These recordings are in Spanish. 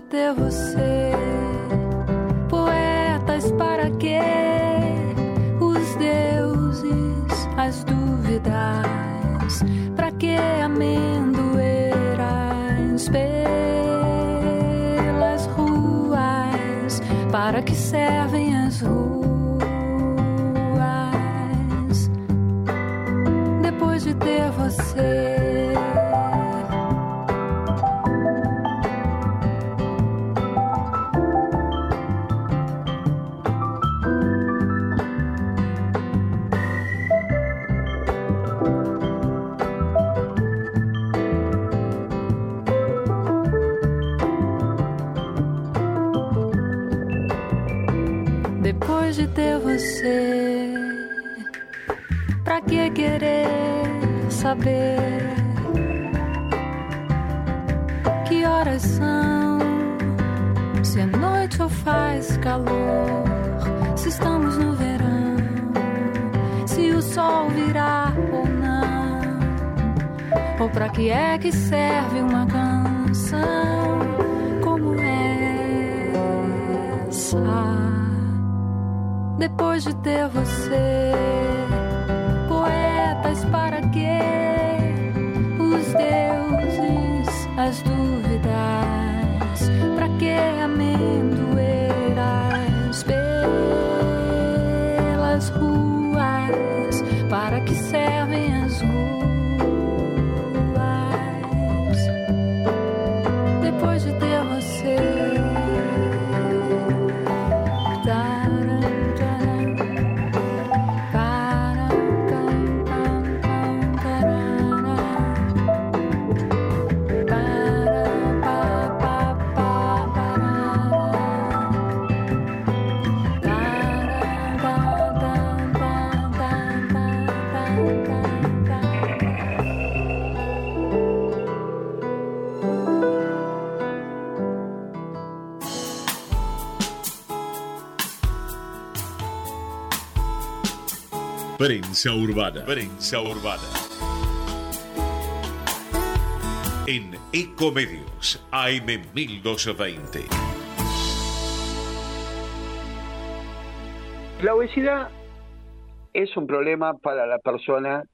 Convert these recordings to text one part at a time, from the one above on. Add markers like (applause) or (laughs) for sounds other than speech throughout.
de ter você, poetas, para quê? Os deuses, as dúvidas, pra que amendoeiras pelas ruas? Para que servem as ruas? Depois de ter você. Prensa Urbana. Prensa Urbana. En Ecomedios, AM 1220. La obesidad es un problema para la persona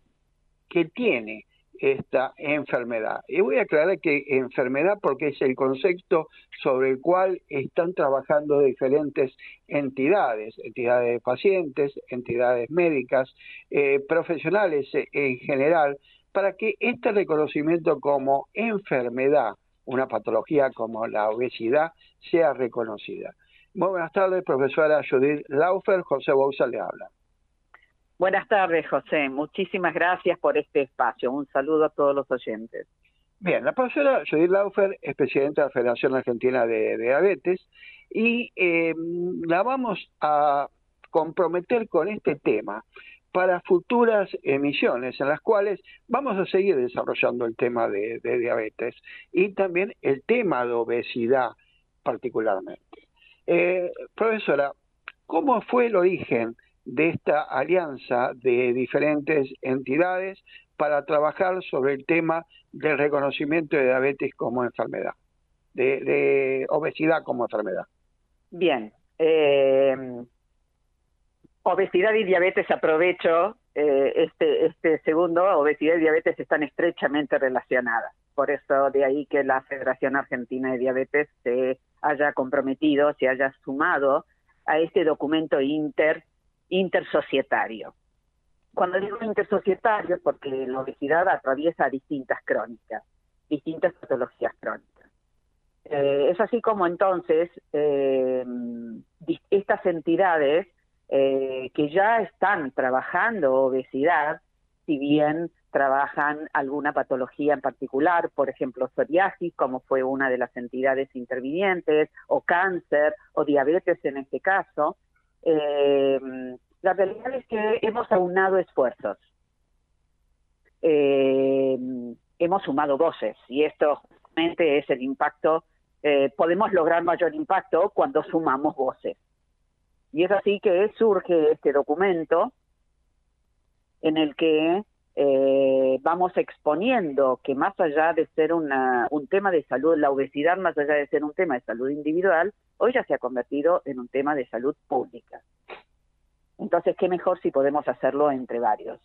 que tiene esta enfermedad. Y voy a aclarar que enfermedad porque es el concepto sobre el cual están trabajando diferentes entidades, entidades de pacientes, entidades médicas, eh, profesionales en general, para que este reconocimiento como enfermedad, una patología como la obesidad, sea reconocida. Muy buenas tardes, profesora Judith Laufer, José Bouza le habla. Buenas tardes, José. Muchísimas gracias por este espacio. Un saludo a todos los oyentes. Bien, la profesora Judith Laufer es presidenta de la Federación Argentina de, Diabetes y eh, la vamos a comprometer con este tema para futuras emisiones en las cuales vamos a seguir desarrollando el tema de, diabetes y también el tema de obesidad particularmente. Eh, profesora, ¿cómo fue el origen de esta alianza de diferentes entidades para trabajar sobre el tema del reconocimiento de diabetes como enfermedad, de, obesidad como enfermedad. Bien, Eh, obesidad y diabetes, aprovecho eh, este, este segundo, obesidad y diabetes están estrechamente relacionadas. Por eso de ahí que la Federación Argentina de Diabetes se haya comprometido, se haya sumado a este documento inter, intersocietario. Cuando digo intersocietario, porque la obesidad atraviesa distintas crónicas, distintas patologías crónicas. Eh, es así como entonces eh, estas entidades eh, que ya están trabajando obesidad, si bien trabajan alguna patología en particular, por ejemplo, psoriasis, como fue una de las entidades intervinientes, o cáncer, o diabetes en este caso, eh, la realidad es que hemos aunado esfuerzos. Eh, hemos sumado voces y esto justamente es el impacto, eh, podemos lograr mayor impacto cuando sumamos voces. Y es así que surge este documento en el que eh, vamos exponiendo que más allá de ser una, un tema de salud, la obesidad más allá de ser un tema de salud individual, hoy ya se ha convertido en un tema de salud pública. Entonces, ¿qué mejor si podemos hacerlo entre varios?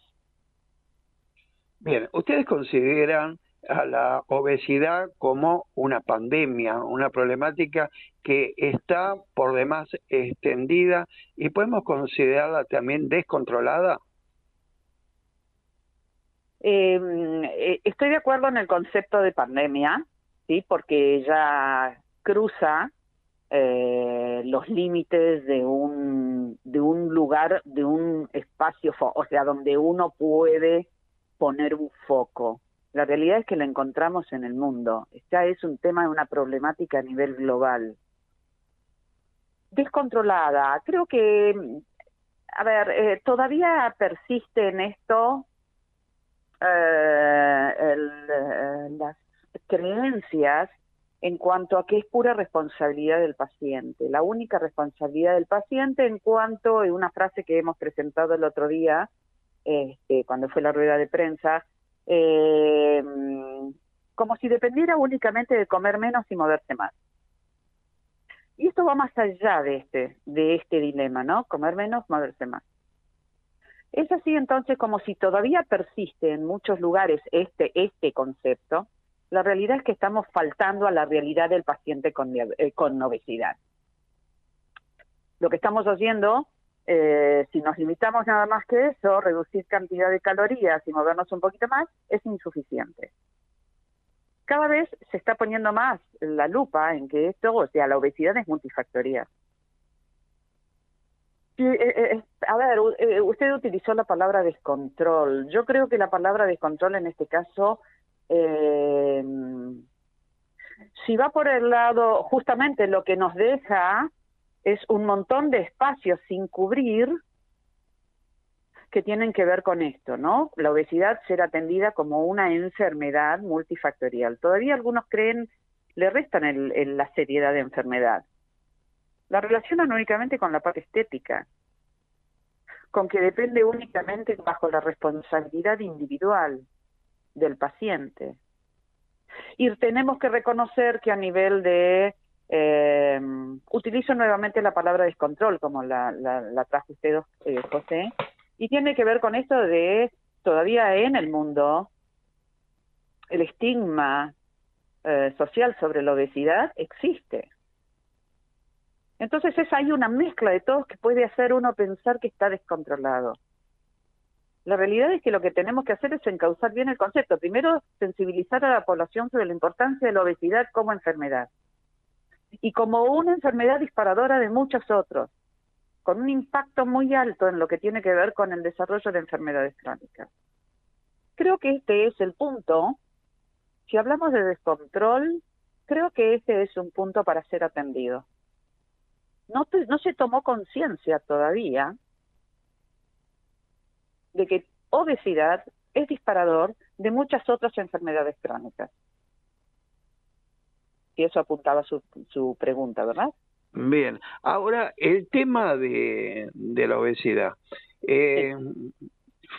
Bien, ¿ustedes consideran a la obesidad como una pandemia, una problemática que está por demás extendida y podemos considerarla también descontrolada? Em, eh, estoy de acuerdo en el concepto de pandemia, sí, porque ya cruza eh, los límites de un de un lugar, de un espacio, o sea, donde uno puede poner un foco. La realidad es que lo encontramos en el mundo. Ya es un tema de una problemática a nivel global. Descontrolada. Creo que, a ver, eh, todavía persiste en esto eh, eh, las creencias en cuanto a que es pura responsabilidad del paciente, la única responsabilidad del paciente en cuanto, a una frase que hemos presentado el otro día, este, cuando fue la rueda de prensa, eh, como si dependiera únicamente de comer menos y moverse más. Y esto va más allá de este, de este dilema, ¿no? Comer menos, moverse más. Es así entonces como si todavía persiste en muchos lugares este, este concepto, la realidad es que estamos faltando a la realidad del paciente con, eh, con obesidad. Lo que estamos haciendo, eh, si nos limitamos nada más que eso, reducir cantidad de calorías y movernos un poquito más, es insuficiente. Cada vez se está poniendo más la lupa en que esto, o sea, la obesidad es multifactorial. Eh, eh, eh, a ver, usted utilizó la palabra descontrol. Yo creo que la palabra descontrol en este caso, si va por el lado, justamente lo que nos deja es un montón de espacios sin cubrir que tienen que ver con esto, ¿no? La obesidad ser atendida como una enfermedad multifactorial. Todavía algunos creen, le restan el, la seriedad de enfermedad la relacionan únicamente con la parte estética, con que depende únicamente bajo la responsabilidad individual del paciente. Y tenemos que reconocer que a nivel de, eh, utilizo nuevamente la palabra descontrol, como la, la, trajo usted, eh, José, y tiene que ver con esto de todavía en el mundo el estigma eh, social sobre la obesidad existe. Entonces es ahí una mezcla de todos que puede hacer uno pensar que está descontrolado. La realidad es que lo que tenemos que hacer es encauzar bien el concepto. Primero, sensibilizar a la población sobre la importancia de la obesidad como enfermedad y como una enfermedad disparadora de muchos otros, con un impacto muy alto en lo que tiene que ver con el desarrollo de enfermedades crónicas. Creo que este es el punto. Si hablamos de descontrol, creo que este es un punto para ser atendido no, no se tomó conciencia todavía de que obesidad es disparador de muchas otras enfermedades crónicas. Y eso apuntaba su, su pregunta, ¿verdad? Bien, ahora el tema de, de la obesidad. Eh,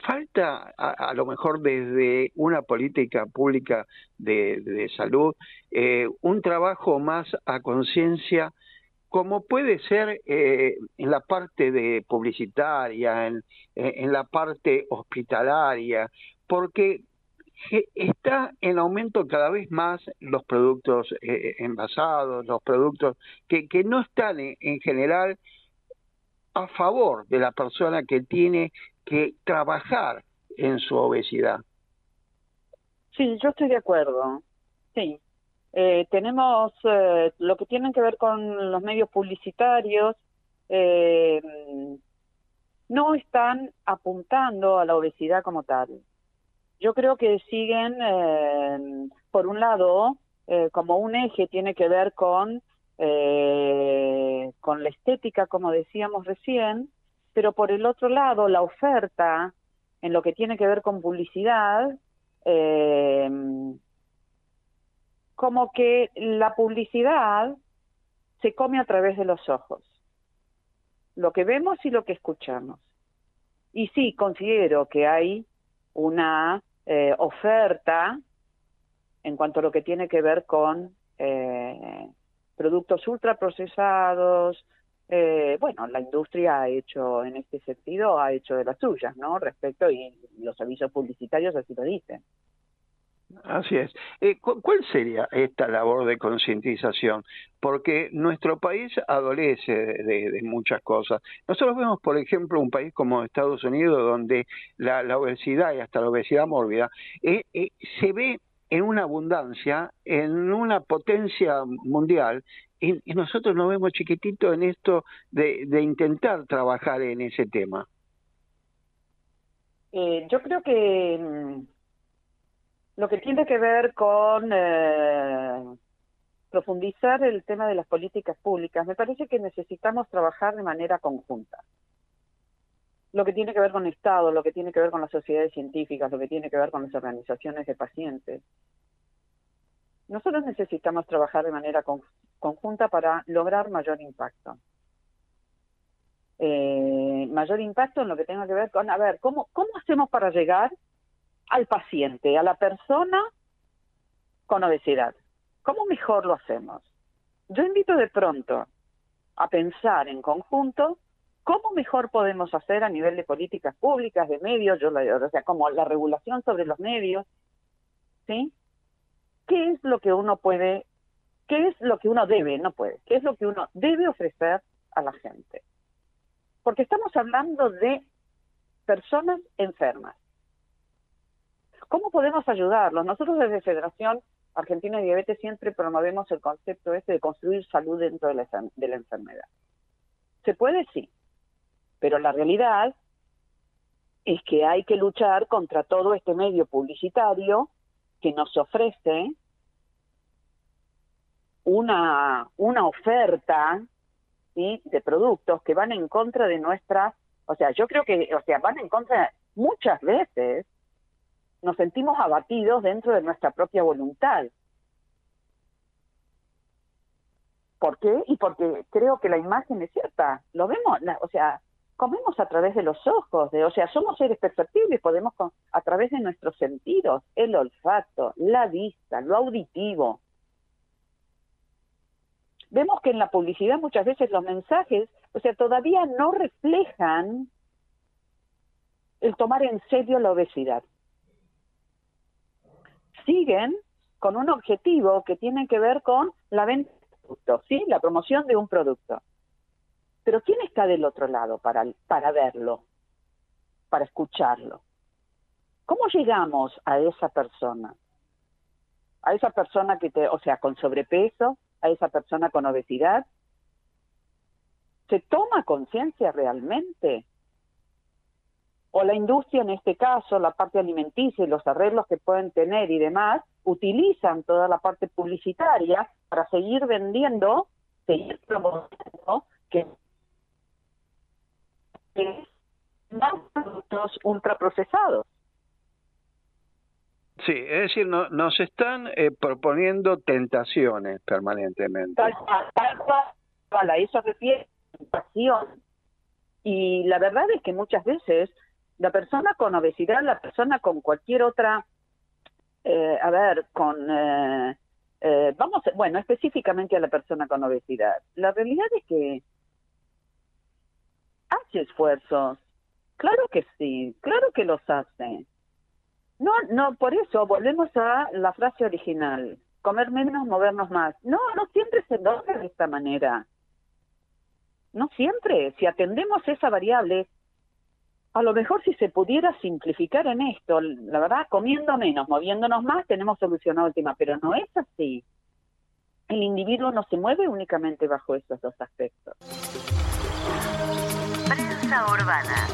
falta a, lo mejor desde una política pública de, de salud eh, un trabajo más a conciencia como puede ser eh, en la parte de publicitaria, en, la parte hospitalaria, porque está en aumento cada vez más los productos eh, envasados, los productos que, que no están en, general a favor de la persona que tiene que trabajar en su obesidad. Sí, yo estoy de acuerdo. Sí. Eh, tenemos eh, lo que tiene que ver con los medios publicitarios, no están apuntando a la obesidad como tal. Yo creo que siguen, eh, por un lado, eh, como un eje tiene que ver con, eh, con la estética, como decíamos recién, pero por el otro lado, la oferta en lo que tiene que ver con publicidad, como que la publicidad se come a través de los ojos, lo que vemos y lo que escuchamos. Y sí, considero que hay una eh, oferta en cuanto a lo que tiene que ver con eh, productos ultraprocesados. Eh, bueno, la industria ha hecho en este sentido, ha hecho de las suyas, ¿no? Respecto, y los avisos publicitarios así lo dicen. Así es. Eh, ¿Cuál sería esta labor de concientización? Porque nuestro país adolece de, muchas cosas. Nosotros vemos, por ejemplo, un país como Estados Unidos, donde la, obesidad y hasta la obesidad mórbida eh, eh, se ve en una abundancia, en una potencia mundial, y, nosotros nos vemos chiquititos en esto de, de intentar trabajar en ese tema. yo creo que mm, lo que tiene que ver con eh, profundizar el tema de las políticas públicas, me parece que necesitamos trabajar de manera conjunta. Lo que tiene que ver con el Estado, lo que tiene que ver con las sociedades científicas, lo que tiene que ver con las organizaciones de pacientes. Nosotros necesitamos trabajar de manera conjunta para lograr mayor impacto. Eh, mayor impacto en lo que tenga que ver con, a ver, ¿cómo, cómo hacemos para llegar al paciente, a la persona con obesidad. ¿Cómo mejor lo hacemos? Yo invito de pronto a pensar en conjunto cómo mejor podemos hacer a nivel de políticas públicas, de medios, yo o sea, como la regulación sobre los medios, ¿sí? ¿Qué es lo que uno puede, qué es lo que uno debe, no puede, qué es lo que uno debe ofrecer a la gente? Porque estamos hablando de personas enfermas. ¿Cómo podemos ayudarlos? Nosotros desde Federación Argentina de Diabetes siempre promovemos el concepto este de construir salud dentro de la, de la enfermedad. ¿Se puede? Sí. Pero la realidad es que hay que luchar contra todo este medio publicitario que nos ofrece una, una oferta de productos que van en contra de nuestra, o sea, yo creo que, o sea, van en contra muchas veces nos sentimos abatidos dentro de nuestra propia voluntad. ¿Por qué? Y porque creo que la imagen es cierta. Lo vemos, o sea, comemos a través de los ojos, de, o sea, somos seres perceptibles, podemos a través de nuestros sentidos, el olfato, la vista, lo auditivo. Vemos que en la publicidad muchas veces los mensajes, o sea, todavía no reflejan el tomar en serio la obesidad siguen con un objetivo que tiene que ver con la venta de productos, ¿sí? La promoción de un producto. Pero ¿quién está del otro lado para, para verlo, para escucharlo? ¿Cómo llegamos a esa persona? A esa persona que te, o sea, con sobrepeso, a esa persona con obesidad. ¿Se toma conciencia realmente o la industria, en este caso, la parte alimenticia y los arreglos que pueden tener y demás, utilizan toda la parte publicitaria para seguir vendiendo, seguir promoviendo que, más productos ultraprocesados. Sí, es decir, no, nos están eh, proponiendo tentaciones permanentemente. Tal cual, a eso refiere tentación. Y la verdad es que muchas veces la persona con obesidad, la persona con cualquier otra, eh, a ver, con, eh, eh, vamos, bueno, específicamente a la persona con obesidad. La realidad es que hace esfuerzos, claro que sí, claro que los hace. No, no, por eso volvemos a la frase original, comer menos, movernos más. No, no siempre se logra de esta manera. No siempre. Si atendemos esa variable, a lo mejor si se pudiera simplificar en esto, la verdad, comiendo menos, moviéndonos más, tenemos solucionado el tema, pero no es así. El individuo no se mueve únicamente bajo esos dos aspectos. Prensa urbana.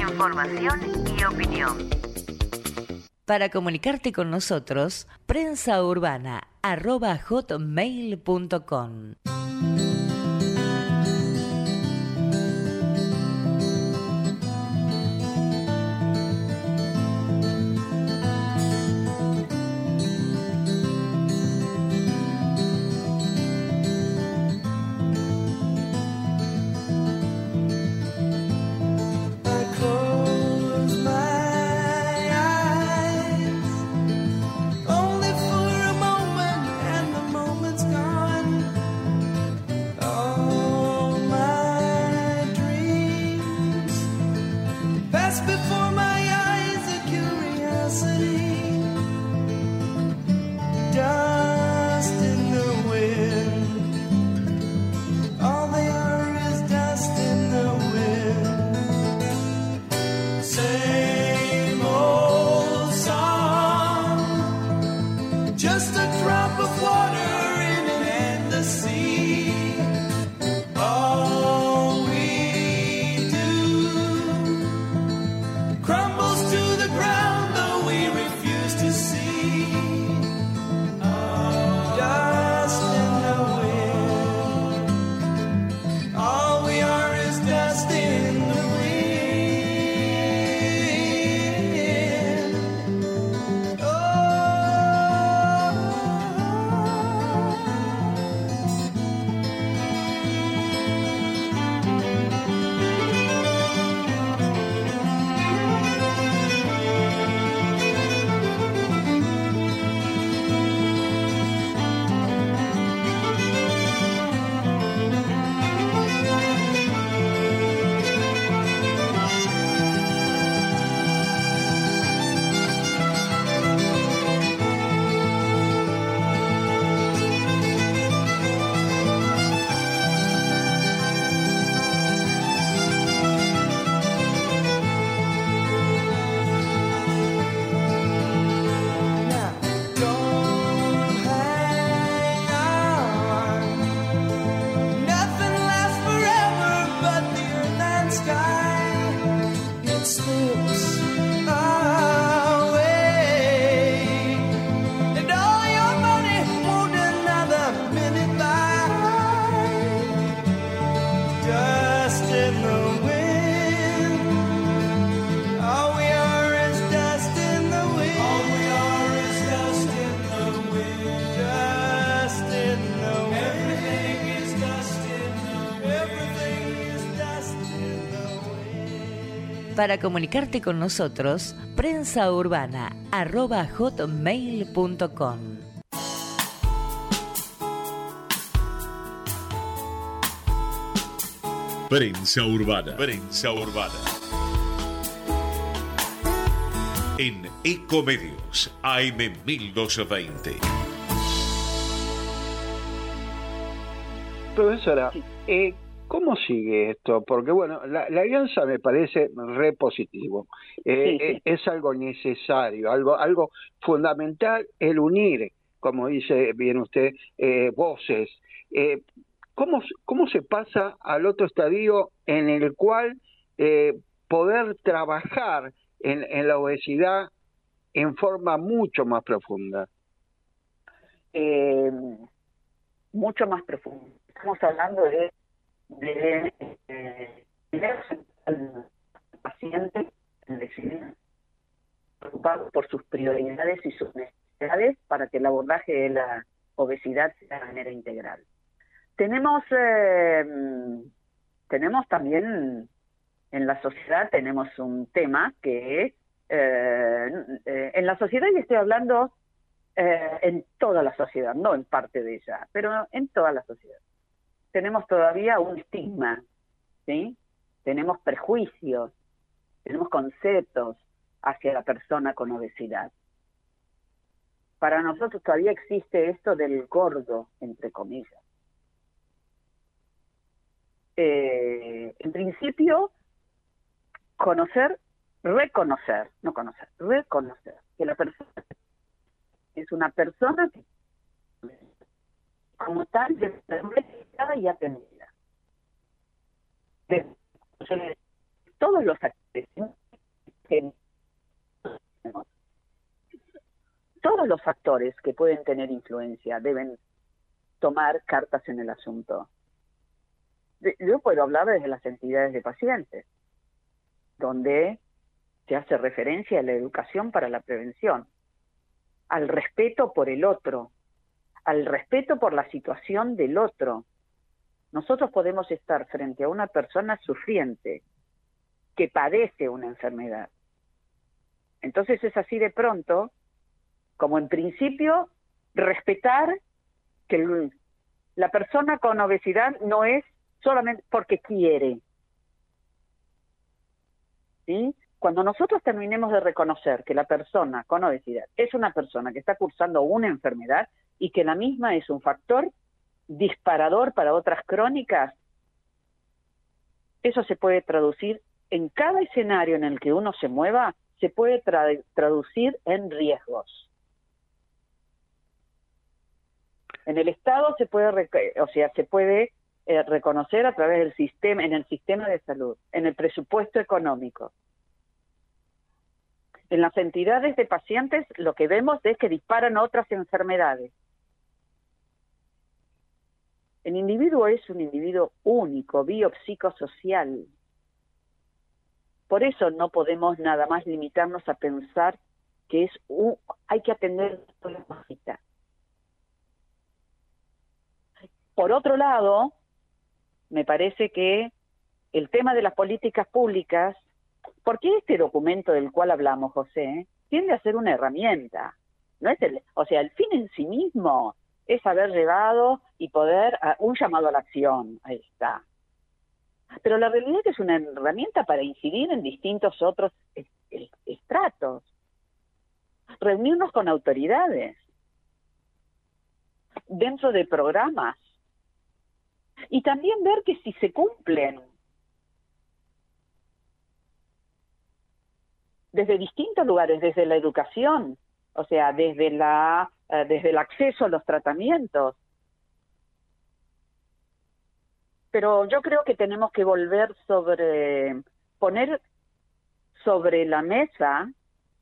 Información y opinión. Para comunicarte con nosotros, prensaurbana.hotmail.com Para comunicarte con nosotros, prensaurbana.hotmail.com Prensa Urbana. Prensa Urbana. En Ecomedios, AM 1220. Profesora, eh, ¿Cómo sigue esto? Porque bueno, la, alianza me parece re positivo. Eh, eh, es algo necesario, algo, algo fundamental el unir, como dice bien usted, eh, voces. ¿cómo, ¿Cómo se pasa al otro estadio en el cual poder trabajar en, en, la obesidad en forma mucho más profunda? mucho más profunda. Estamos hablando de de eh, al paciente en decidir preocupado por sus prioridades y sus necesidades para que el abordaje de la obesidad sea de manera integral. Tenemos, eh, tenemos también en la sociedad tenemos un tema que es, eh, en la sociedad y estoy hablando eh, en toda la sociedad, no en parte de ella, pero en toda la sociedad. Tenemos todavía un estigma, ¿sí? Tenemos prejuicios, tenemos conceptos hacia la persona con obesidad. Para nosotros todavía existe esto del gordo, entre comillas. Eh, en principio, conocer, reconocer, no conocer, reconocer que la persona es una persona que como tal debe ser y atendida. todos los actores, todos los factores que pueden tener influencia deben tomar cartas en el asunto. Yo puedo hablar desde las entidades de pacientes, donde se hace referencia a la educación para la prevención, al respeto por el otro, al respeto por la situación del otro. Nosotros podemos estar frente a una persona sufriente que padece una enfermedad. Entonces es así de pronto, como en principio, respetar que la persona con obesidad no es solamente porque quiere. ¿Sí? Cuando nosotros terminemos de reconocer que la persona con obesidad es una persona que está cursando una enfermedad y que la misma es un factor disparador para otras crónicas, eso se puede traducir en cada escenario en el que uno se mueva, se puede traducir en riesgos. En el Estado se puede, o sea, se puede eh, reconocer a través del sistema, en el sistema de salud, en el presupuesto económico. En las entidades de pacientes lo que vemos es que disparan otras enfermedades. El individuo es un individuo único, biopsicosocial. Por eso no podemos nada más limitarnos a pensar que es un, hay que atender la cosita. Por otro lado, me parece que el tema de las políticas públicas, porque este documento del cual hablamos, José, tiende a ser una herramienta, no es o sea, el fin en sí mismo es haber llegado y poder a un llamado a la acción, ahí está. Pero la realidad es una herramienta para incidir en distintos otros estratos, reunirnos con autoridades, dentro de programas. Y también ver que si se cumplen. Desde distintos lugares, desde la educación, o sea, desde la eh, desde el acceso a los tratamientos. Pero yo creo que tenemos que volver sobre poner sobre la mesa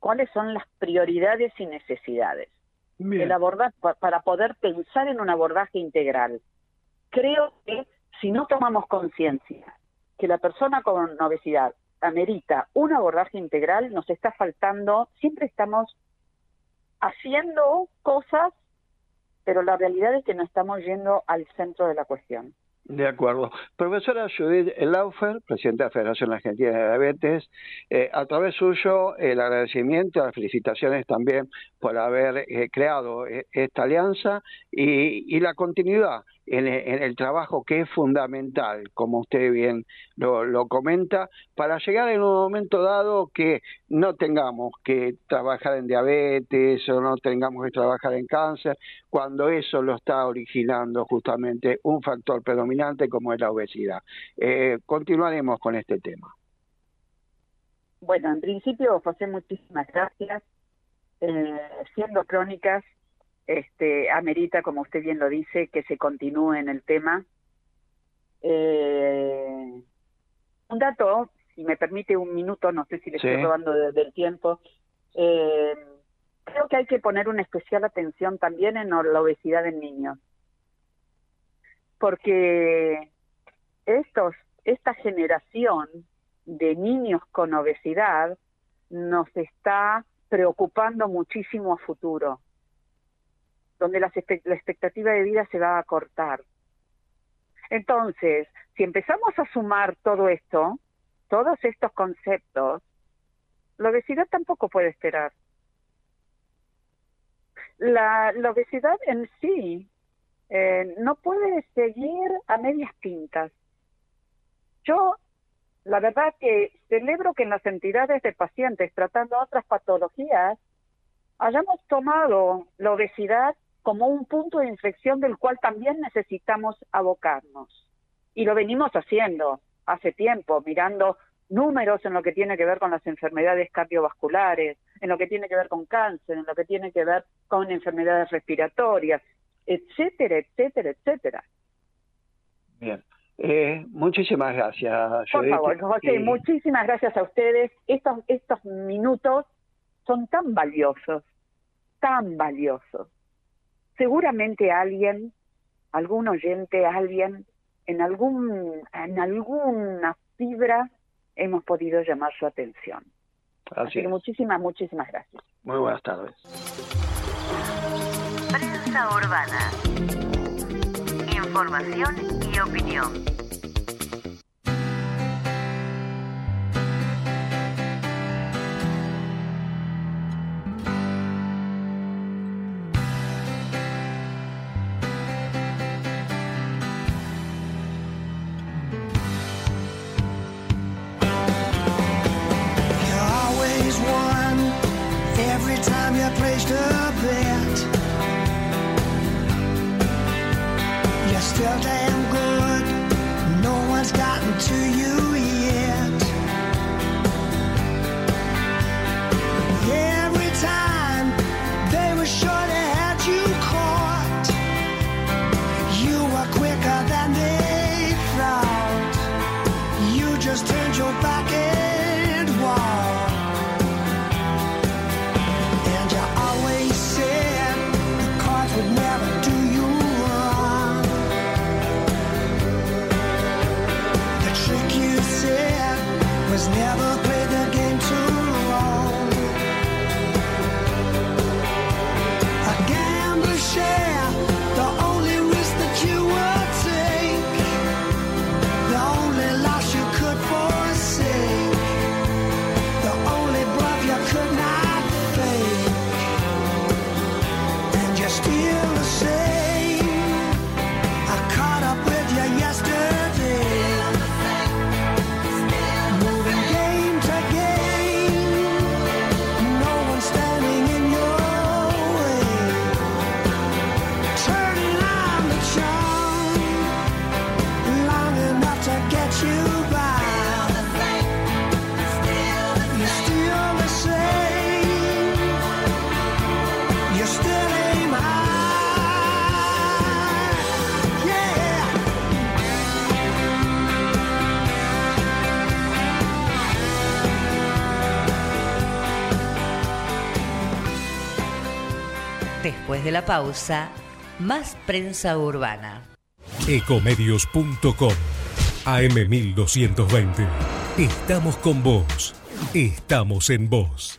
cuáles son las prioridades y necesidades. El abordar, para poder pensar en un abordaje integral creo que si no tomamos conciencia que la persona con obesidad amerita un abordaje integral, nos está faltando, siempre estamos haciendo cosas, pero la realidad es que no estamos yendo al centro de la cuestión. De acuerdo. Profesora Judith Laufer, presidenta de la Federación Argentina de Diabetes, eh, a través suyo el agradecimiento, las felicitaciones también por haber eh, creado eh, esta alianza y, y la continuidad en, el trabajo que es fundamental, como usted bien lo, comenta, para llegar en un momento dado que no tengamos que trabajar en diabetes o no tengamos que trabajar en cáncer, cuando eso lo está originando justamente un factor predominante como es la obesidad. Eh, continuaremos con este tema. Bueno, en principio, José, muchísimas gracias. Eh, siendo crónicas, este, amerita, como usted bien lo dice, que se continúe en el tema. Eh, un dato, si me permite un minuto, no sé si le estoy robando del tiempo. Eh, creo que hay que poner una especial atención también en la obesidad en niños. Porque estos, esta generación de niños con obesidad nos está preocupando muchísimo a futuro donde la, expectativa de vida se va a cortar. Entonces, si empezamos a sumar todo esto, todos estos conceptos, la obesidad tampoco puede esperar. la, la obesidad en sí eh, no puede seguir a medias tintas. Yo, la verdad que celebro que en las entidades de pacientes tratando otras patologías hayamos tomado la obesidad como un punto de inflexión del cual también necesitamos abocarnos. Y lo venimos haciendo hace tiempo, mirando números en lo que tiene que ver con las enfermedades cardiovasculares, en lo que tiene que ver con cáncer, en lo que tiene que ver con enfermedades respiratorias, etcétera, etcétera, etcétera. Bien. Eh, muchísimas gracias. Por favor, José, muchísimas gracias a ustedes. Estos, estos minutos son tan valiosos, tan valiosos. Seguramente alguien, algún oyente, alguien, en algún, en alguna fibra hemos podido llamar su atención. Así, que muchísimas, muchísimas gracias. Muy buenas tardes. Prensa urbana. Información y opinión. Pausa, más prensa urbana. Ecomedios.com AM1220. Estamos con vos. Estamos en vos.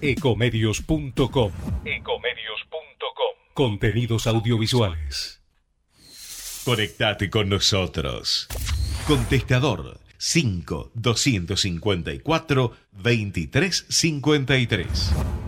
ecomedios.com. Ecomedios.com. Contenidos audiovisuales. Conectate con nosotros. Contestador 5 254 2353.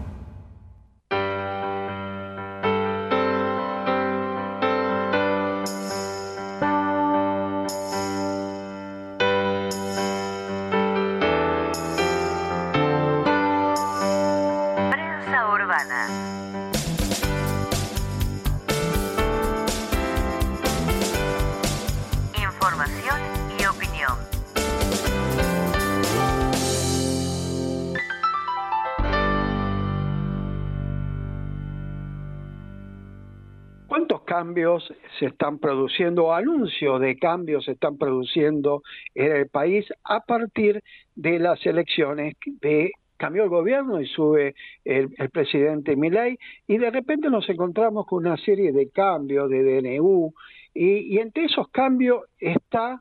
Se están produciendo, anuncios de cambios se están produciendo en el país a partir de las elecciones de cambió el gobierno y sube el, presidente Milei y de repente nos encontramos con una serie de cambios de DNU y, y entre esos cambios está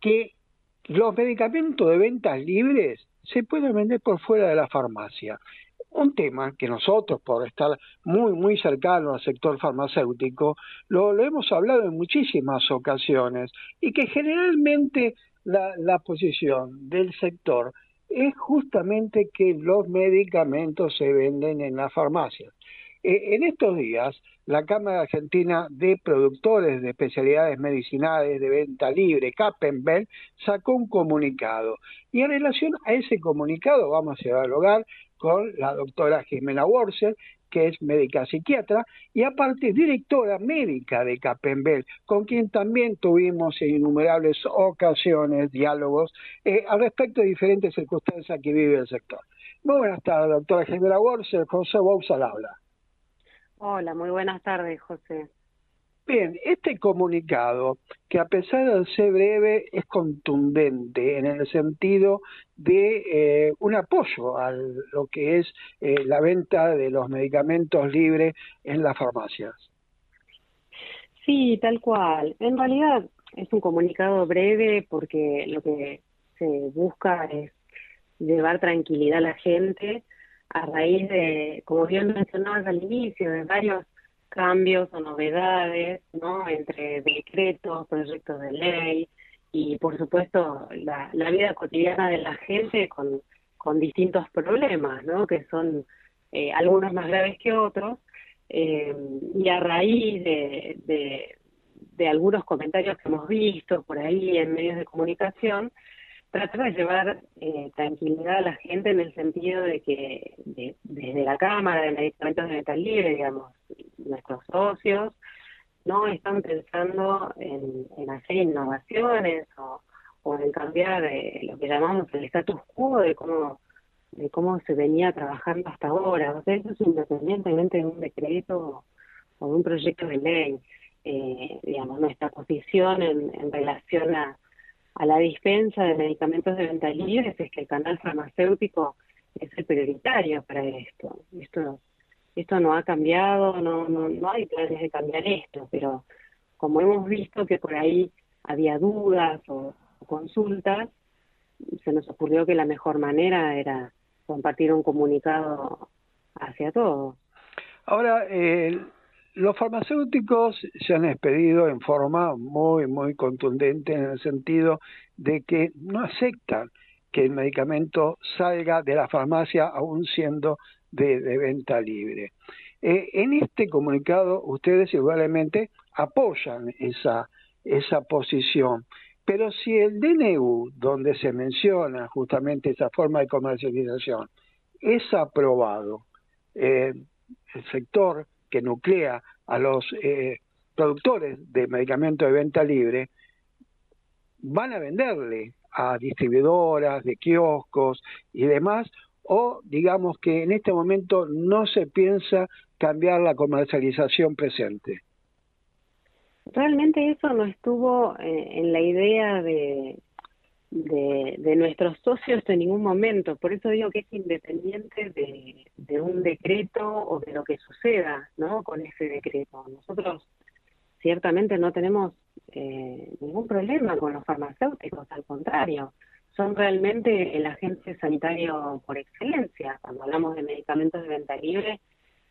que los medicamentos de ventas libres se pueden vender por fuera de la farmacia. Un tema que nosotros, por estar muy, muy cercanos al sector farmacéutico, lo, hemos hablado en muchísimas ocasiones y que generalmente la, la posición del sector es justamente que los medicamentos se venden en las farmacias. Eh, en estos días, la Cámara Argentina de Productores de Especialidades Medicinales de Venta Libre, Cappenbel, sacó un comunicado. Y en relación a ese comunicado vamos a dialogar con la doctora Jimena Worser, que es médica psiquiatra, y aparte directora médica de Capembel, con quien también tuvimos en innumerables ocasiones diálogos eh, al respecto de diferentes circunstancias que vive el sector. Muy buenas tardes, doctora Jimena Worser, José Bousal habla. Hola, muy buenas tardes, José. Bien, este comunicado, que a pesar de ser breve, es contundente en el sentido de eh, un apoyo a lo que es eh, la venta de los medicamentos libres en las farmacias. Sí, tal cual. En realidad es un comunicado breve porque lo que se busca es llevar tranquilidad a la gente a raíz de, como bien mencionabas al inicio, de varios cambios o novedades, ¿no? Entre decretos, proyectos de ley y, por supuesto, la, la vida cotidiana de la gente con, con distintos problemas, ¿no? Que son eh, algunos más graves que otros. Eh, y a raíz de, de, de algunos comentarios que hemos visto por ahí en medios de comunicación, tratar de llevar eh, tranquilidad a la gente en el sentido de que desde la Cámara de Medicamentos de Metal Libre, digamos, nuestros socios, no están pensando en, hacer innovaciones o, en cambiar eh, lo que llamamos el status quo de cómo de cómo se venía trabajando hasta ahora. O sea, eso es independientemente de un decreto o de un proyecto de ley. Eh, digamos, nuestra posición en, en relación a a la dispensa de medicamentos de venta libre es que el canal farmacéutico es el prioritario para esto. Esto esto no ha cambiado, no, no, no hay planes de cambiar esto, pero como hemos visto que por ahí había dudas o, consultas, se nos ocurrió que la mejor manera era compartir un comunicado hacia todos. Ahora, eh, los farmacéuticos se han expedido en forma muy, muy contundente en el sentido de que no aceptan que el medicamento salga de la farmacia aún siendo de, venta libre. Eh, en este comunicado ustedes igualmente apoyan esa, esa posición, pero si el DNU, donde se menciona justamente esa forma de comercialización, es aprobado, eh, el sector que nuclea a los eh, productores de medicamentos de venta libre, van a venderle a distribuidoras de kioscos y demás, o digamos que en este momento no se piensa cambiar la comercialización presente. Realmente eso no estuvo eh, en la idea de, de, nuestros socios en ningún momento. Por eso digo que es independiente de, un decreto o de lo que suceda ¿no? con ese decreto. Nosotros ciertamente no tenemos eh, ningún problema con los farmacéuticos, al contrario, son realmente el agente sanitario por excelencia. Cuando hablamos de medicamentos de venta libre,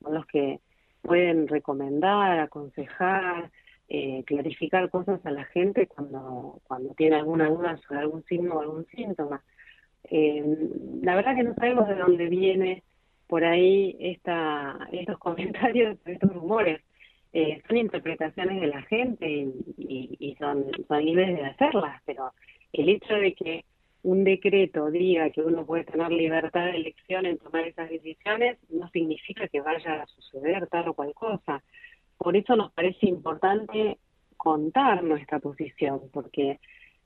son los que pueden recomendar, aconsejar, eh, clarificar cosas a la gente cuando, cuando tiene alguna duda sobre algún signo o algún síntoma. Eh, la verdad que no sabemos de dónde viene por ahí esta, estos (laughs) comentarios, estos rumores. Eh, son interpretaciones de la gente y, y, son, son libres de hacerlas, pero el hecho de que un decreto diga que uno puede tener libertad de elección en tomar esas decisiones no significa que vaya a suceder tal o cual cosa. Por eso nos parece importante contar nuestra posición, porque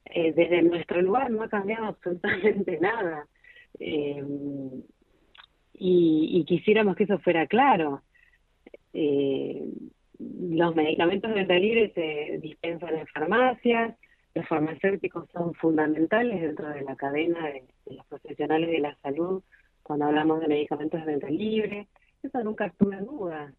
eh, desde nuestro lugar no ha cambiado absolutamente (laughs) nada. Eh, y, quisiéramos que eso fuera claro. Eh, los medicamentos de libre se dispensan en farmacias, los farmacéuticos son fundamentales dentro de la cadena de los profesionales de la salud cuando hablamos de medicamentos de venta libre. Eso nunca estuvo en duda.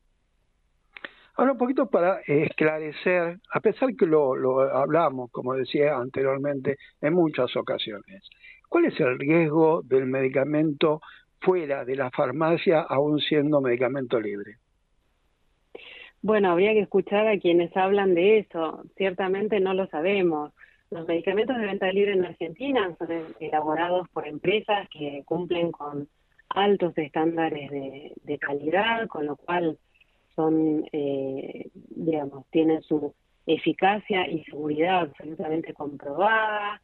Ahora un poquito para esclarecer, a pesar que lo, lo hablamos, como decía anteriormente, en muchas ocasiones, ¿cuál es el riesgo del medicamento fuera de la farmacia aún siendo medicamento libre? Bueno, habría que escuchar a quienes hablan de eso. Ciertamente no lo sabemos. Los medicamentos de venta libre en Argentina son elaborados por empresas que cumplen con altos estándares de, calidad, con lo cual son, eh, digamos, tienen su eficacia y seguridad absolutamente comprobada.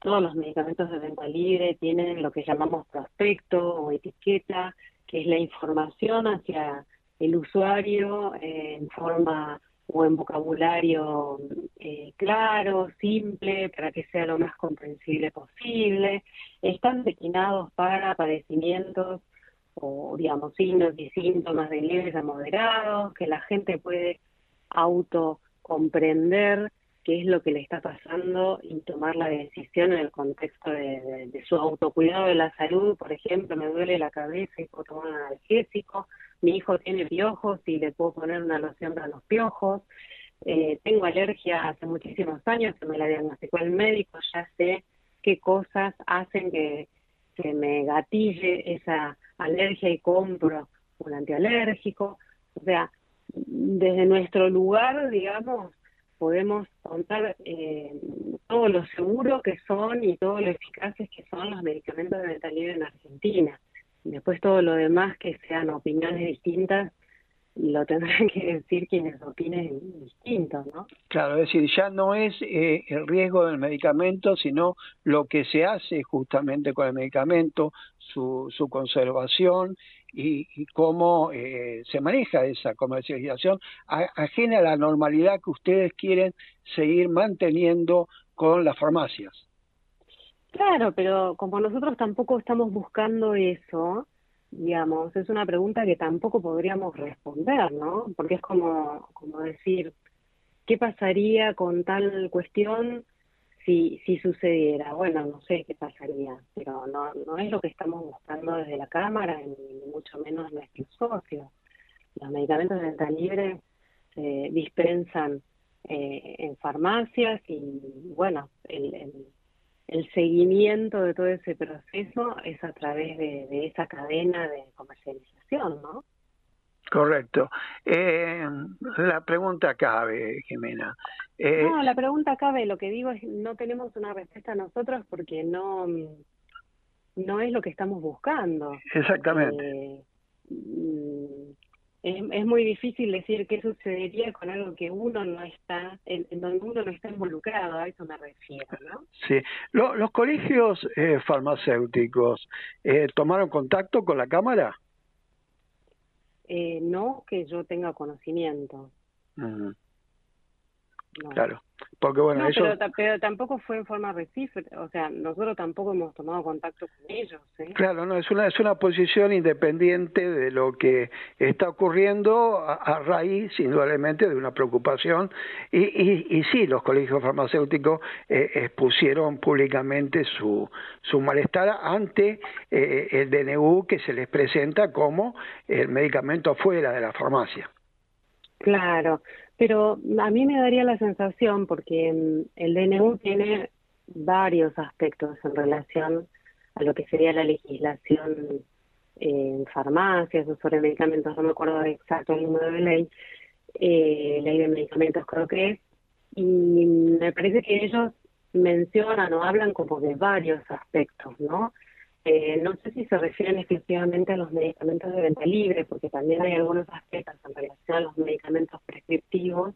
Todos los medicamentos de venta libre tienen lo que llamamos prospecto o etiqueta, que es la información hacia el usuario en forma o en vocabulario eh, claro, simple, para que sea lo más comprensible posible. Están destinados para padecimientos o, digamos, signos y síntomas de leves a moderados, que la gente puede auto comprender qué es lo que le está pasando y tomar la decisión en el contexto de, de, su autocuidado de la salud. Por ejemplo, me duele la cabeza y puedo tomar un analgésico. Mi hijo tiene piojos y le puedo poner una loción para los piojos. Eh, tengo alergia hace muchísimos años, que me la diagnosticó el médico, ya sé qué cosas hacen que, que me gatille esa alergia y compro un antialérgico. O sea, desde nuestro lugar, digamos, podemos contar eh, todo lo seguro que son y todo lo eficaces que son los medicamentos de libre en Argentina. Después todo lo demás que sean opiniones distintas, lo tendrán (laughs) que decir quienes opinen distinto, ¿no? Claro, es decir, ya no es eh, el riesgo del medicamento, sino lo que se hace justamente con el medicamento, su, su conservación y, y cómo eh, se maneja esa comercialización ajena a la normalidad que ustedes quieren seguir manteniendo con las farmacias. Claro, pero como nosotros tampoco estamos buscando eso, digamos, es una pregunta que tampoco podríamos responder, ¿no? Porque es como, como decir, ¿qué pasaría con tal cuestión si, si sucediera? Bueno, no sé qué pasaría, pero no, no es lo que estamos buscando desde la Cámara, ni mucho menos nuestros socios. Los medicamentos de venta libre se dispensan eh, en farmacias y, bueno, el, el el seguimiento de todo ese proceso es a través de, esa cadena de comercialización, ¿no? Correcto. Eh, la pregunta cabe, Jimena. Eh, no, la pregunta cabe. Lo que digo es no tenemos una respuesta nosotros porque no no es lo que estamos buscando. Exactamente. Eh, mm, es, es, muy difícil decir qué sucedería con algo que uno no está, en, en, donde uno no está involucrado, a eso me refiero, ¿no? Sí. Lo, ¿Los colegios eh, farmacéuticos eh, tomaron contacto con la Cámara? Eh, no que yo tenga conocimiento. Uh -huh. No. Claro. Porque bueno, no, ellos... pero, pero, tampoco fue en forma recíproca, o sea, nosotros tampoco hemos tomado contacto con ellos. ¿eh? Claro, no, es una, es una posición independiente de lo que está ocurriendo a, a raíz, indudablemente, de una preocupación. Y, y, y sí, los colegios farmacéuticos eh, expusieron públicamente su, su malestar ante eh, el DNU que se les presenta como el medicamento fuera de la farmacia. Claro, pero a mí me daría la sensación, porque el DNU tiene varios aspectos en relación a lo que sería la legislación en farmacias o sobre medicamentos, no me acuerdo exacto el número de ley, eh, ley de medicamentos creo que es, y me parece que ellos mencionan o hablan como de varios aspectos, ¿no? Eh, no sé si se refieren exclusivamente a los medicamentos de venta libre, porque también hay algunos aspectos en relación a los medicamentos prescriptivos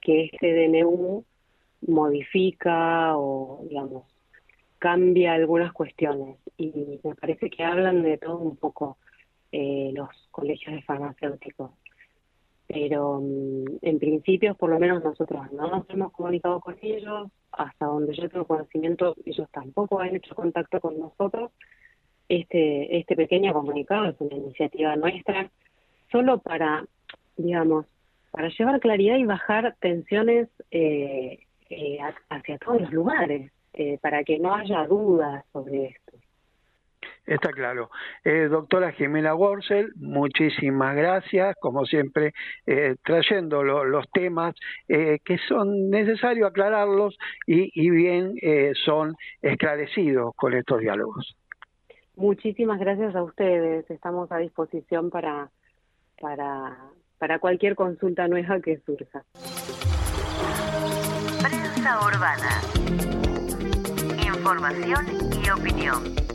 que este DNU modifica o, digamos, cambia algunas cuestiones. Y me parece que hablan de todo un poco eh, los colegios de farmacéuticos. Pero mm, en principio, por lo menos nosotros no nos hemos comunicado con ellos, hasta donde yo tengo conocimiento, ellos tampoco han hecho contacto con nosotros. Este, este pequeño comunicado es una iniciativa nuestra, solo para, digamos, para llevar claridad y bajar tensiones eh, eh, hacia todos los lugares, eh, para que no haya dudas sobre esto. Está claro. Eh, doctora Jimena Worsel, muchísimas gracias, como siempre, eh, trayendo los temas eh, que son necesarios aclararlos y, y bien eh, son esclarecidos con estos diálogos. Muchísimas gracias a ustedes. Estamos a disposición para, para, para cualquier consulta nueva que surja. Prensa urbana. Información y opinión.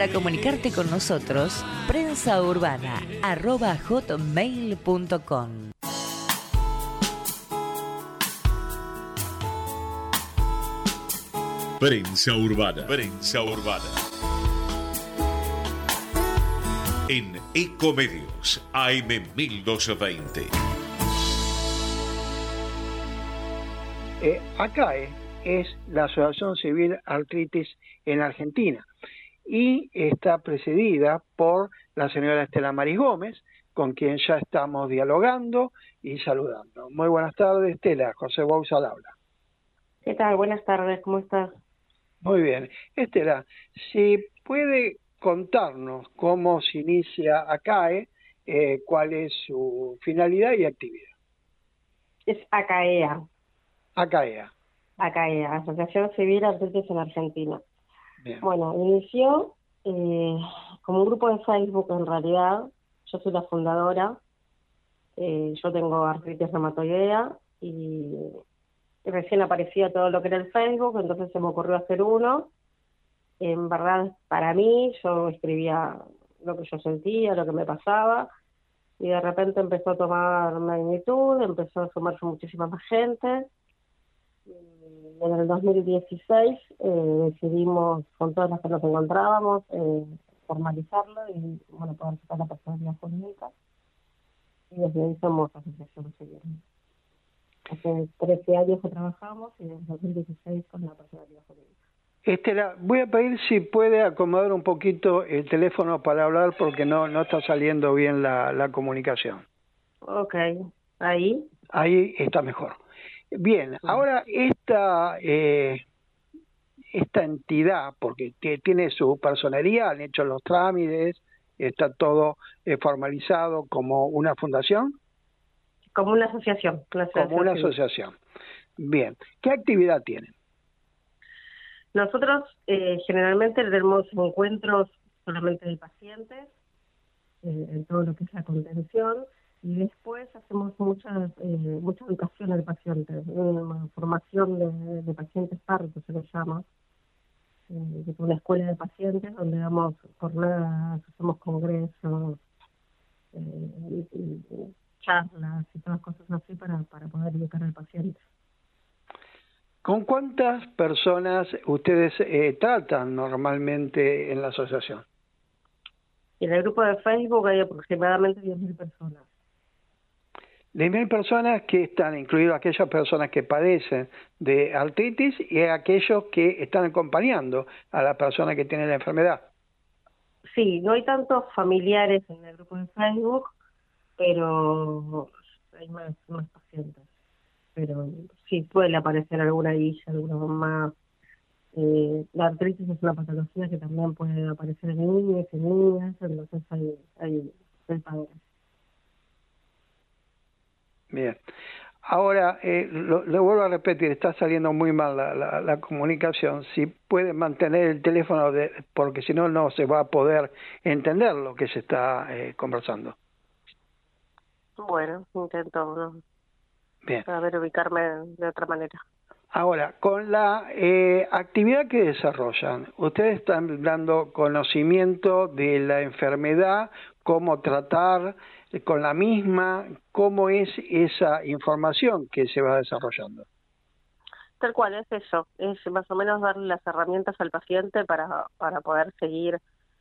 Para comunicarte con nosotros, prensaurbana.hotmail.com Prensa Urbana. Prensa Urbana. En Ecomedios, AM 1220. Eh, ACAE es la Asociación Civil Artritis en Argentina y está precedida por la señora Estela Maris Gómez, con quien ya estamos dialogando y saludando. Muy buenas tardes, Estela. José Bouza al habla. ¿Qué tal? Buenas tardes, ¿cómo estás? Muy bien. Estela, si puede contarnos cómo se inicia ACAE, eh, cuál es su finalidad y actividad. Es ACAEA. ACAEA. ACAEA, Asociación Civil Artritis en Argentina. Bueno, inició eh, como un grupo de Facebook en realidad. Yo soy la fundadora. Eh, yo tengo artritis reumatoidea y recién aparecía todo lo que era el Facebook, entonces se me ocurrió hacer uno. En verdad, para mí, yo escribía lo que yo sentía, lo que me pasaba, y de repente empezó a tomar magnitud, empezó a sumarse muchísima más gente en el 2016 eh, decidimos, con todas las que nos encontrábamos, eh, formalizarlo y bueno, poder sacar la personalidad jurídica. Y desde ahí somos asociación civil. Hace 13 años que trabajamos y desde el 2016 con la personalidad jurídica. Estela, voy a pedir si puede acomodar un poquito el teléfono para hablar porque no, no está saliendo bien la, la comunicación. Ok, ahí. Ahí está mejor. Bien, ahora esta, eh, esta entidad, porque tiene su personería, han hecho los trámites, está todo eh, formalizado como una fundación. Como una asociación. como una asociación. Bien, ¿qué actividad tienen? Nosotros eh, generalmente tenemos encuentros solamente de pacientes eh, en todo lo que es la contención y después hacemos mucha, eh, mucha educación al paciente, una formación de, de pacientes partos se lo llama, eh, una escuela de pacientes donde damos jornadas, hacemos congresos, eh, charlas y todas cosas así para, para poder educar al paciente. ¿Con cuántas personas ustedes eh, tratan normalmente en la asociación? En el grupo de Facebook hay aproximadamente 10.000 personas. 10.000 personas que están, incluidas aquellas personas que padecen de artritis y aquellos que están acompañando a la persona que tiene la enfermedad. Sí, no hay tantos familiares en el grupo de Facebook, pero hay más, más pacientes. Pero sí suele aparecer alguna guilla, alguna más. Eh, la artritis es una patología que también puede aparecer en niños y niñas, entonces hay, hay, hay padres. Bien. Ahora, eh, lo, lo, vuelvo a repetir, está saliendo muy mal la, la, la comunicación. Si puede mantener el teléfono, de, porque si no, no se va a poder entender lo que se está eh, conversando. Bueno, intento. Bien. a ver ubicarme de otra manera. Ahora, con la eh, actividad que desarrollan, ustedes están dando conocimiento de la enfermedad, cómo tratar con la misma, cómo es esa información que se va desarrollando. Tal cual, es eso, es más o menos darle las herramientas al paciente para, para poder seguir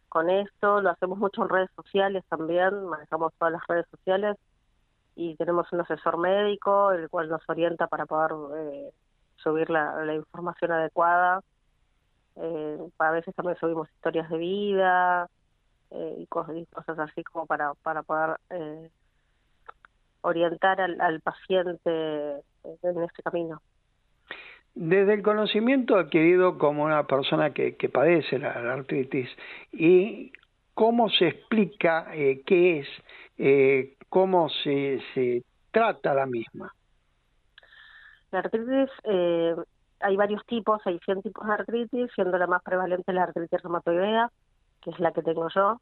con esto. Lo hacemos mucho en redes sociales también, manejamos todas las redes sociales y tenemos un asesor médico, el cual nos orienta para poder eh, subir la, información adecuada. Eh, a veces también subimos historias de vida eh, y, cosas, y, cosas, así como para, para poder eh, orientar al, al paciente en este camino. Desde el conocimiento adquirido como una persona que, que padece la, la, artritis y cómo se explica eh, qué es, eh, cómo se, se trata la misma. La artritis, eh, hay varios tipos, hay 100 tipos de artritis, siendo la más prevalente la artritis reumatoidea, que es la que tengo yo.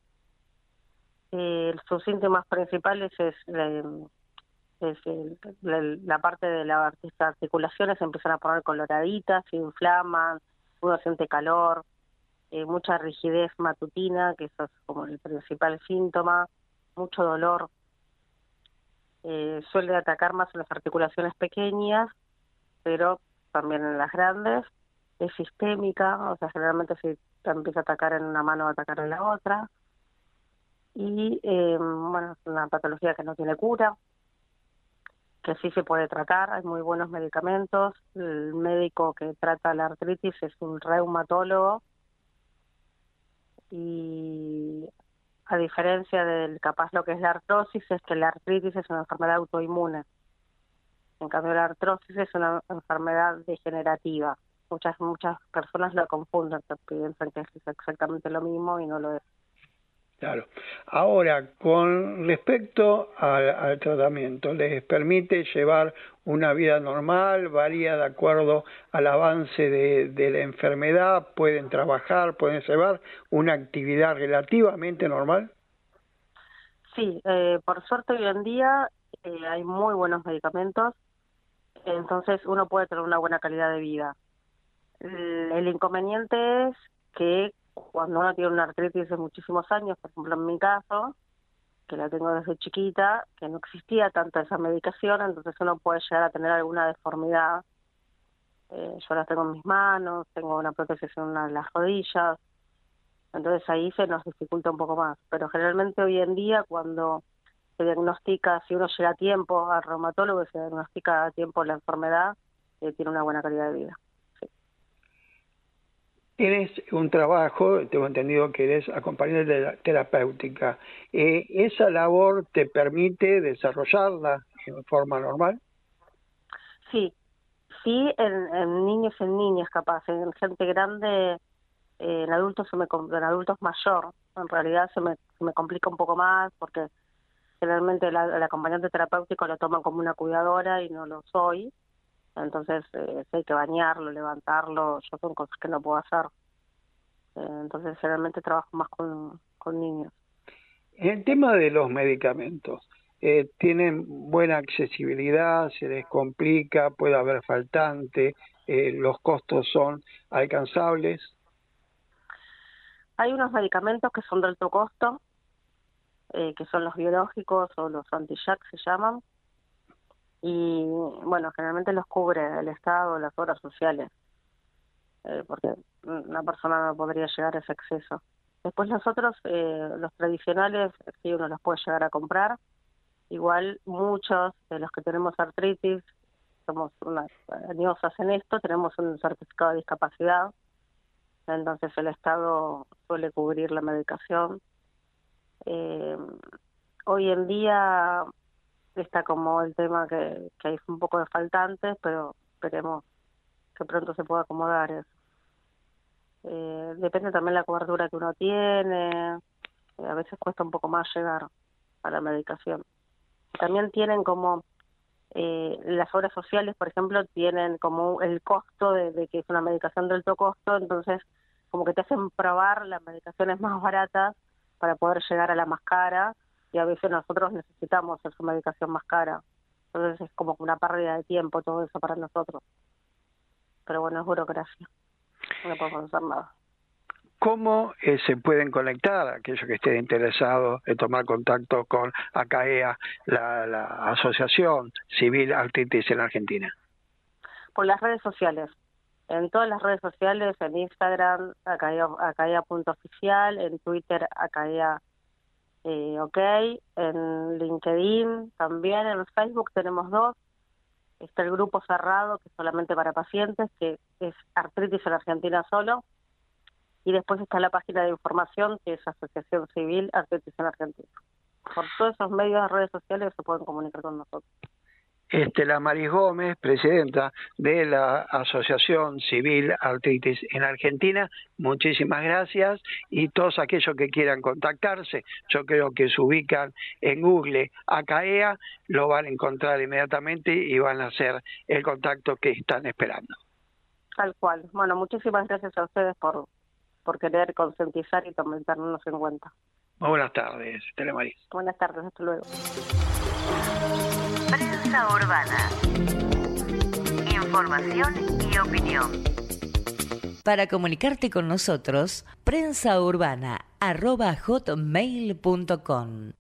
Eh, sus síntomas principales es, es el, la, parte de las articulaciones empiezan a poner coloraditas, se inflaman, uno siente calor, eh, mucha rigidez matutina, que eso es como el principal síntoma, mucho dolor. Eh, suele atacar más en las articulaciones pequeñas, pero también en las grandes. Es sistémica, o sea, generalmente si empieza a atacar en una mano, a atacar en la otra. Y eh, bueno, es una patología que no tiene cura, que sí se puede tratar, hay muy buenos medicamentos. El médico que trata la artritis es un reumatólogo y a diferencia del capaz lo que es la artrosis, es que la artritis es una enfermedad autoinmune. En cambio, la artrosis es una enfermedad degenerativa. Muchas muchas personas lo confunden, piensan que es exactamente lo mismo y no lo es. Claro. Ahora, con respecto al, al, tratamiento, ¿les permite llevar una vida normal? ¿Varía de acuerdo al avance de, de la enfermedad? ¿Pueden trabajar? ¿Pueden llevar una actividad relativamente normal? Sí, eh, por suerte hoy en día eh, hay muy buenos medicamentos, entonces uno puede tener una buena calidad de vida. El, el inconveniente es que cuando uno tiene una artritis de muchísimos años, por ejemplo en mi caso, que la tengo desde chiquita, que no existía tanto esa medicación, entonces uno puede llegar a tener alguna deformidad. Eh, yo la tengo en mis manos, tengo una prótesis en de las rodillas, entonces ahí se nos dificulta un poco más. Pero generalmente hoy en día cuando se diagnostica, si uno llega a tiempo al reumatólogo y se diagnostica a tiempo la enfermedad, eh, tiene una buena calidad de vida. Tienes un trabajo, tengo entendido que eres acompañante terapéutica. Eh, ¿Esa labor te permite desarrollarla en forma normal? Sí, sí, en, niños y en niñas capaz, en gente grande, eh, en adultos se me, en adultos mayor, en realidad se me, se me complica un poco más porque generalmente la, el acompañante terapéutico lo toman como una cuidadora y no lo soy entonces eh, si hay que bañarlo, levantarlo, yo son cosas que no puedo hacer. Eh, entonces generalmente trabajo más con, con niños. En el tema de los medicamentos, eh, ¿tienen buena accesibilidad? ¿Se les complica? ¿Puede haber faltante? ¿Los costos son alcanzables? Hay unos medicamentos que son de alto costo, que son los biológicos o los anti se llaman, y bueno, generalmente los cubre el Estado, las obras sociales, eh, porque una persona no podría llegar a ese acceso. Después los otros, eh, los tradicionales, sí uno los puede llegar a comprar. Igual muchos de los que tenemos artritis, somos unas añosas en esto, tenemos un certificado de discapacidad, entonces el Estado suele cubrir la medicación. Eh, hoy en día está como el tema que, hay un poco de faltantes, pero esperemos que pronto se pueda acomodar eso. Eh, depende también la cobertura que uno tiene, eh, a veces cuesta un poco más llegar a la medicación. También tienen como eh, las obras sociales, por ejemplo, tienen como el costo de, de, que es una medicación de alto costo, entonces como que te hacen probar las medicaciones (laughs) más baratas para poder llegar a la más cara y a veces nosotros necesitamos esa medicación más cara. Entonces es como una pérdida de tiempo todo eso para nosotros. Pero bueno, es burocracia. No podemos hacer nada. ¿Cómo eh, se pueden conectar aquellos que estén interesados en tomar contacto con ACAEA, la, la Asociación Civil Artritis en Argentina? Por las redes sociales. En todas las redes sociales, en Instagram, acaea.oficial, en Twitter, acaea eh, ok, en LinkedIn también, en Facebook tenemos dos. Está el grupo cerrado, que es solamente para pacientes, que es Artritis en Argentina solo. Y después está la página de información, que es Asociación Civil Artritis en Argentina. Por todos esos medios de redes sociales se pueden comunicar con nosotros. Estela Maris Gómez, presidenta de la Asociación Civil Artritis en Argentina. Muchísimas gracias y todos aquellos que quieran contactarse, yo creo que se ubican en Google ACAEA, lo van a encontrar inmediatamente y van a hacer el contacto que están esperando. Tal cual. Bueno, muchísimas gracias a ustedes por, por querer concientizar y tomarnos en cuenta. Buenas tardes, Estela Maris. Buenas tardes, hasta luego. Prensa Urbana. Información y opinión. Para comunicarte con nosotros, prensaurbana.hotmail.com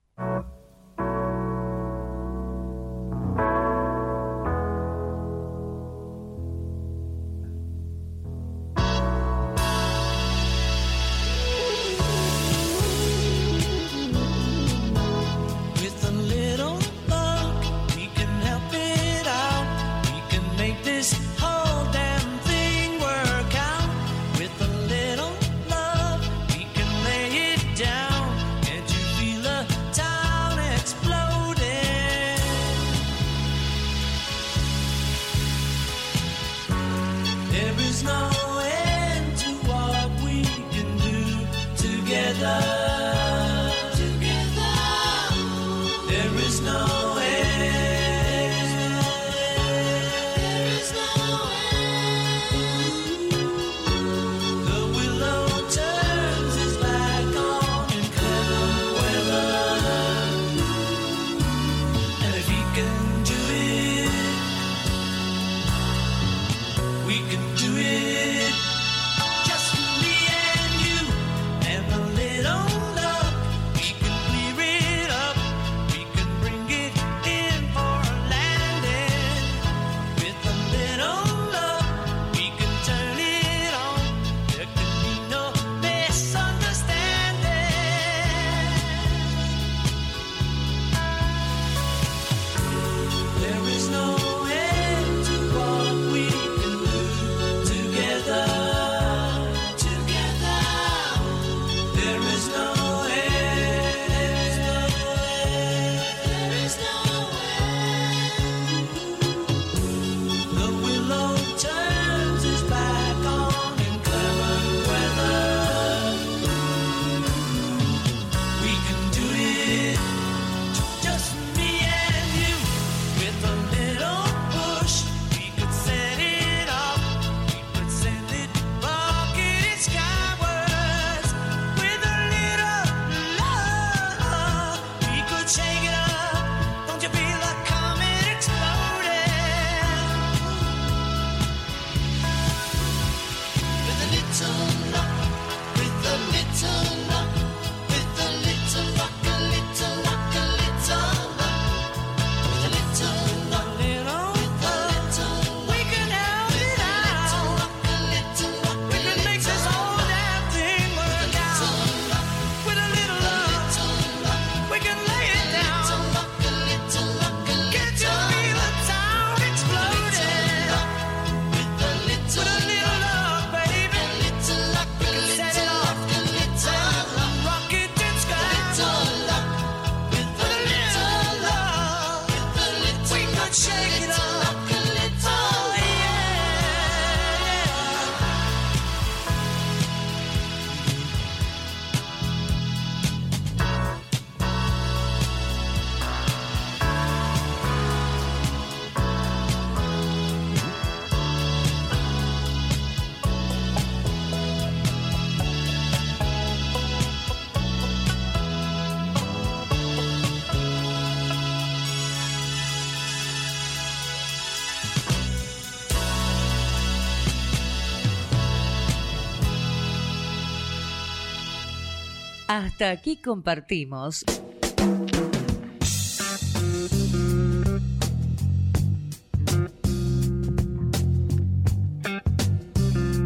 Hasta aquí compartimos.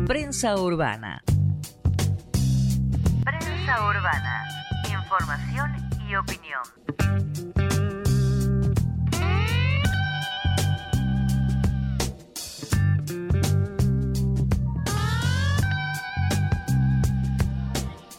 Prensa Urbana. Prensa Urbana. Información y opinión.